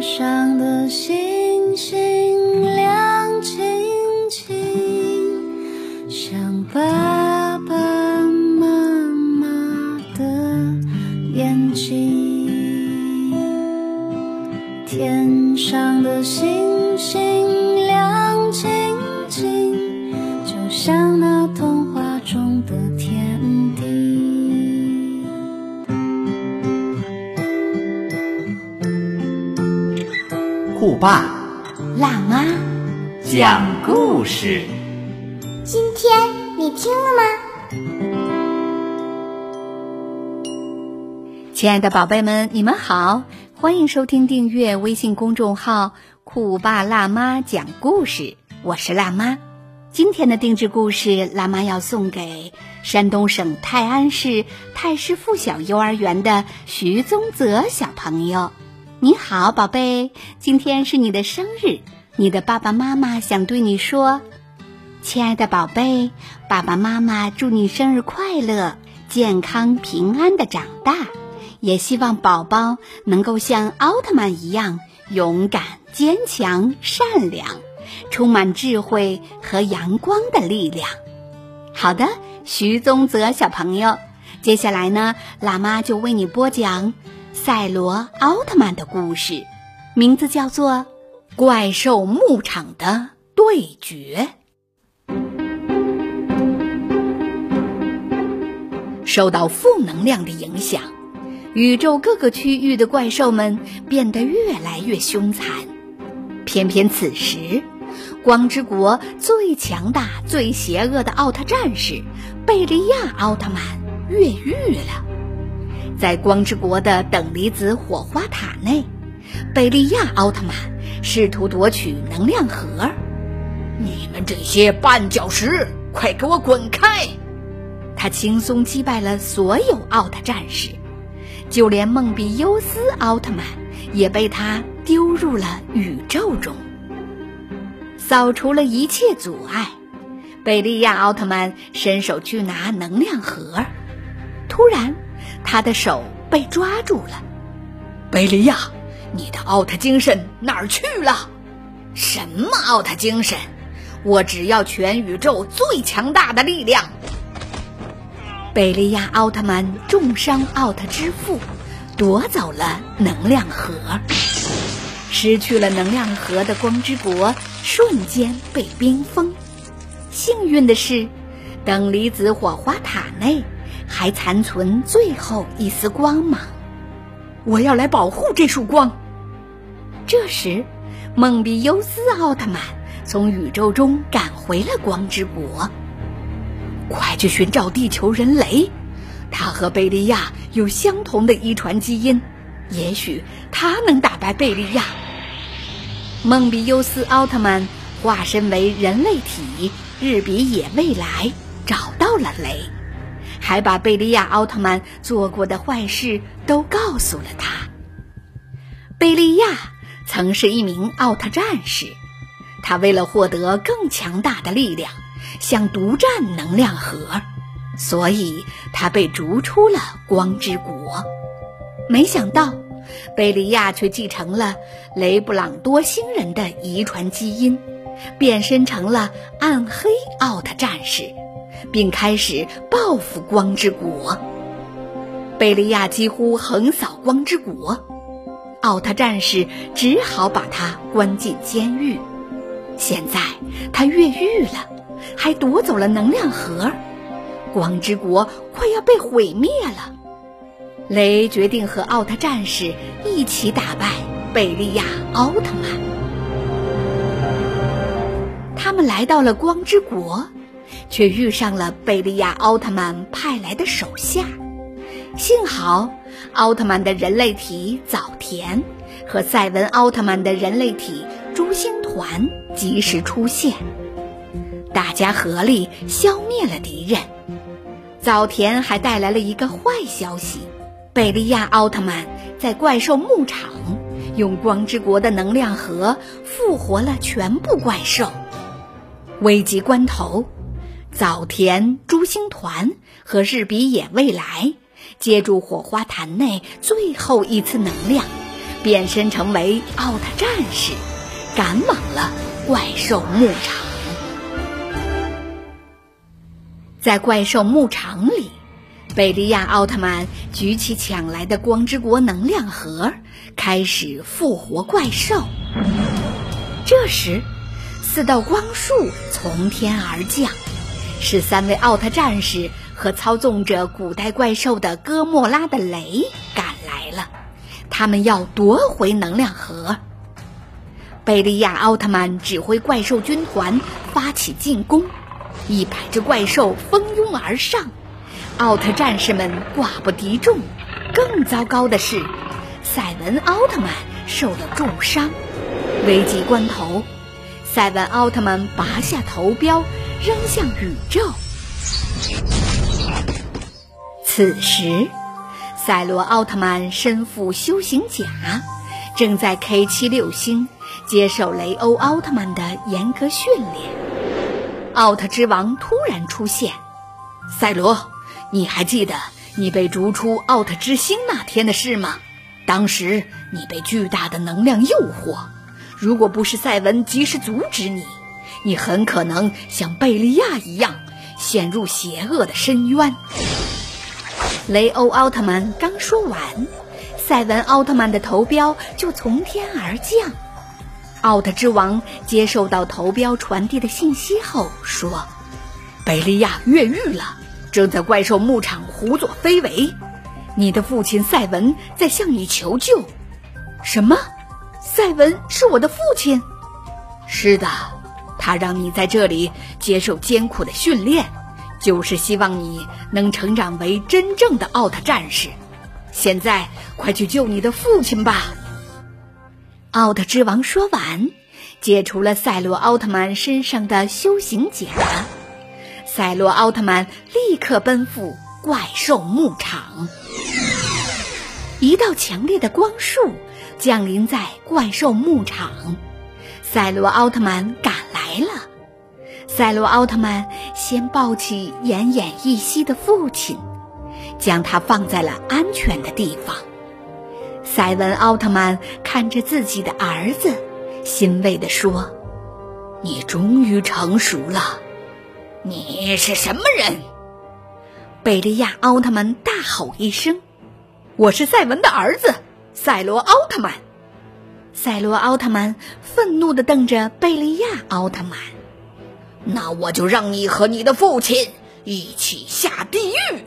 上的星星亮晶晶，像爸爸妈妈的眼睛。天上的星星亮晶晶，就像那童话中的爸辣妈，讲故事。今天你听了吗？亲爱的宝贝们，你们好，欢迎收听订阅微信公众号“酷爸辣妈讲故事”，我是辣妈。今天的定制故事，辣妈要送给山东省泰安市泰师附小幼儿园的徐宗泽小朋友。你好，宝贝，今天是你的生日，你的爸爸妈妈想对你说：“亲爱的宝贝，爸爸妈妈祝你生日快乐，健康平安的长大。”也希望宝宝能够像奥特曼一样勇敢、坚强、善良，充满智慧和阳光的力量。好的，徐宗泽小朋友，接下来呢，辣妈就为你播讲赛罗奥特曼的故事，名字叫做《怪兽牧场的对决》。受到负能量的影响。宇宙各个区域的怪兽们变得越来越凶残，偏偏此时，光之国最强大、最邪恶的奥特战士贝利亚奥特曼越狱了。在光之国的等离子火花塔内，贝利亚奥特曼试图夺取能量核。你们这些绊脚石，快给我滚开！他轻松击败了所有奥特战士。就连梦比优斯奥特曼也被他丢入了宇宙中，扫除了一切阻碍。贝利亚奥特曼伸手去拿能量核，突然，他的手被抓住了。贝利亚，你的奥特精神哪儿去了？什么奥特精神？我只要全宇宙最强大的力量！贝利亚奥特曼重伤奥特之父，夺走了能量核。失去了能量核的光之国瞬间被冰封。幸运的是，等离子火花塔内还残存最后一丝光芒。我要来保护这束光。这时，梦比优斯奥特曼从宇宙中赶回了光之国。快去寻找地球人雷，他和贝利亚有相同的遗传基因，也许他能打败贝利亚。梦比优斯奥特曼化身为人类体日比野未来，找到了雷，还把贝利亚奥特曼做过的坏事都告诉了他。贝利亚曾是一名奥特战士，他为了获得更强大的力量。想独占能量核，所以他被逐出了光之国。没想到，贝利亚却继承了雷布朗多星人的遗传基因，变身成了暗黑奥特战士，并开始报复光之国。贝利亚几乎横扫光之国，奥特战士只好把他关进监狱。现在他越狱了。还夺走了能量核，光之国快要被毁灭了。雷决定和奥特战士一起打败贝利亚奥特曼。他们来到了光之国，却遇上了贝利亚奥特曼派来的手下。幸好，奥特曼的人类体早田和赛文奥特曼的人类体珠星团及时出现。大家合力消灭了敌人。早田还带来了一个坏消息：贝利亚奥特曼在怪兽牧场用光之国的能量核复活了全部怪兽。危急关头，早田、朱星团和日比野未来借助火花坛内最后一次能量，变身成为奥特战士，赶往了怪兽牧场。在怪兽牧场里，贝利亚奥特曼举起抢来的光之国能量盒，开始复活怪兽。这时，四道光束从天而降，是三位奥特战士和操纵着古代怪兽的哥莫拉的雷赶来了。他们要夺回能量盒。贝利亚奥特曼指挥怪兽军团发起进攻，一百只怪兽蜂拥而上，奥特战士们寡不敌众。更糟糕的是，赛文奥特曼受了重伤。危急关头，赛文奥特曼拔下头镖，扔向宇宙。此时，赛罗奥特曼身负修行甲，正在 K 七六星接受雷欧奥特曼的严格训练。奥特之王突然出现，赛罗，你还记得你被逐出奥特之星那天的事吗？当时你被巨大的能量诱惑。如果不是赛文及时阻止你，你很可能像贝利亚一样陷入邪恶的深渊。雷欧奥特曼刚说完，赛文奥特曼的头镖就从天而降。奥特之王接受到头镖传递的信息后说：“贝利亚越狱了，正在怪兽牧场胡作非为。你的父亲赛文在向你求救。”什么？赛文是我的父亲，是的，他让你在这里接受艰苦的训练，就是希望你能成长为真正的奥特战士。现在，快去救你的父亲吧！奥特之王说完，解除了赛罗奥特曼身上的修行甲，赛罗奥特曼立刻奔赴怪兽牧场。一道强烈的光束。降临在怪兽牧场，赛罗奥特曼赶了。赛罗奥特曼先抱起奄奄一息的父亲，将他放在了安全的地方。赛文奥特曼看着自己的儿子，欣慰地说：“你终于成熟了。”你是什么人？贝利亚奥特曼大吼一声：“我是赛文的儿子。”赛罗奥特曼，赛罗奥特曼愤怒地瞪着贝利亚奥特曼。那我就让你和你的父亲一起下地狱！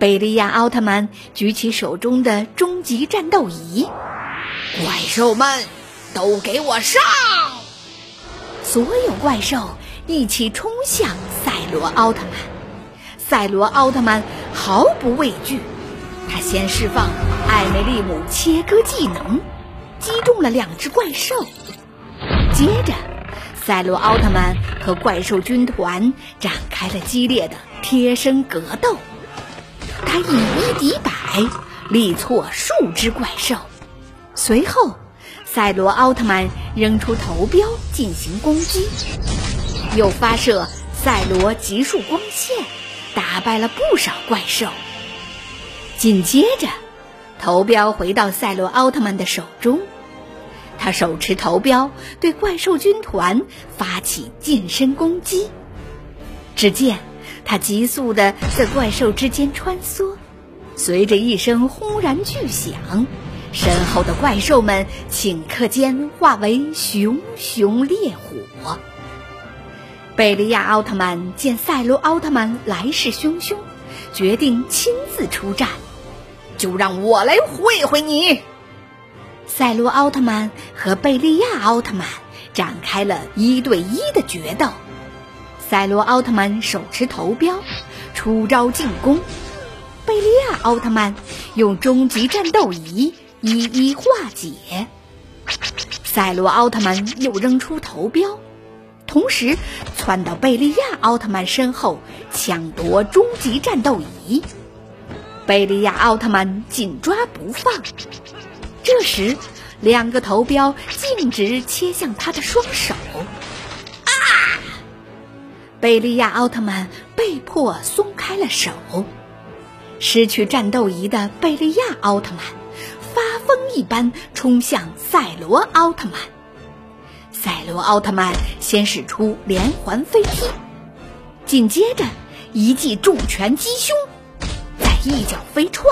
贝利亚奥特曼举起手中的终极战斗仪，怪兽们都给我上！所有怪兽一起冲向赛罗奥特曼。赛罗奥特曼毫不畏惧。他先释放艾梅利姆切割技能，击中了两只怪兽。接着，赛罗奥特曼和怪兽军团展开了激烈的贴身格斗。他以一敌百，力挫数只怪兽。随后，赛罗奥特曼扔出头镖进行攻击，又发射赛罗极速光线，打败了不少怪兽。紧接着，头镖回到赛罗奥特曼的手中，他手持头镖对怪兽军团发起近身攻击。只见他急速的在怪兽之间穿梭，随着一声轰然巨响，身后的怪兽们顷刻间化为熊熊烈火。贝利亚奥特曼见赛罗奥特曼来势汹汹，决定亲自出战。就让我来会会你！赛罗奥特曼和贝利亚奥特曼展开了一对一的决斗。赛罗奥特曼手持头镖，出招进攻；贝利亚奥特曼用终极战斗仪一一化解。赛罗奥特曼又扔出头镖，同时窜到贝利亚奥特曼身后抢夺终极战斗仪。贝利亚奥特曼紧抓不放，这时，两个头镖径直切向他的双手。啊！贝利亚奥特曼被迫松开了手。失去战斗仪的贝利亚奥特曼发疯一般冲向赛罗奥特曼。赛罗奥特曼先使出连环飞踢，紧接着一记重拳击胸，一脚飞踹，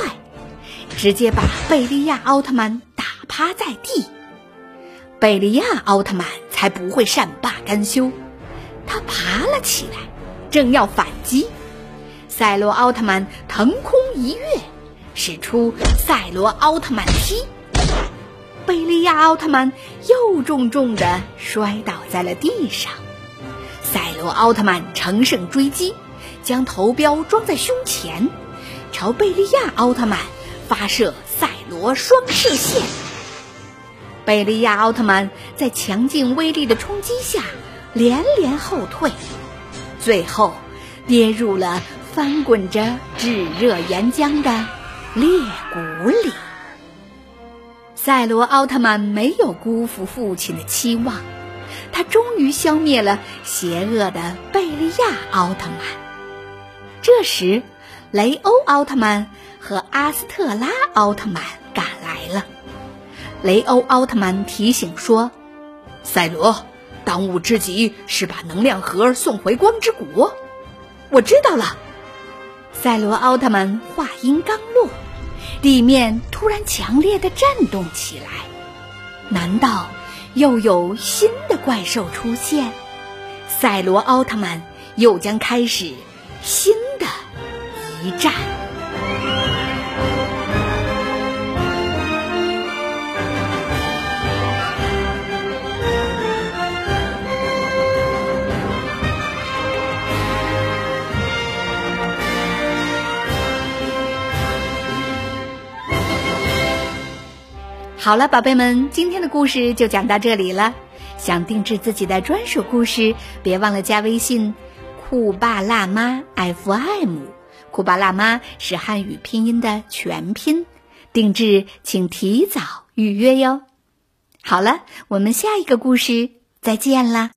直接把贝利亚奥特曼打趴在地。贝利亚奥特曼才不会善罢甘休，他爬了起来，正要反击。赛罗奥特曼腾空一跃，使出赛罗奥特曼踢，贝利亚奥特曼又重重的摔倒在了地上。赛罗奥特曼乘胜追击，将头镖装在胸前，朝贝利亚奥特曼发射赛罗双射线。贝利亚奥特曼在强劲威力的冲击下连连后退，最后跌入了。翻滚着炙热岩浆的裂谷里，赛罗奥特曼没有辜负父亲的期望，他终于消灭了邪恶的贝利亚奥特曼。这时，雷欧奥特曼和阿斯特拉奥特曼赶来了。雷欧奥特曼提醒说：“赛罗，当务之急是把能量核送回光之谷。”我知道了。赛罗奥特曼话音刚落，地面突然强烈的震动起来。难道又有新的怪兽出现？赛罗奥特曼又将开始新的一战。好了，宝贝们，今天的故事就讲到这里了。想定制自己的专属故事，别忘了加微信“酷爸辣妈 FM”。库巴辣妈是汉语拼音的全拼，定制请提早预约哟。好了，我们下一个故事再见啦。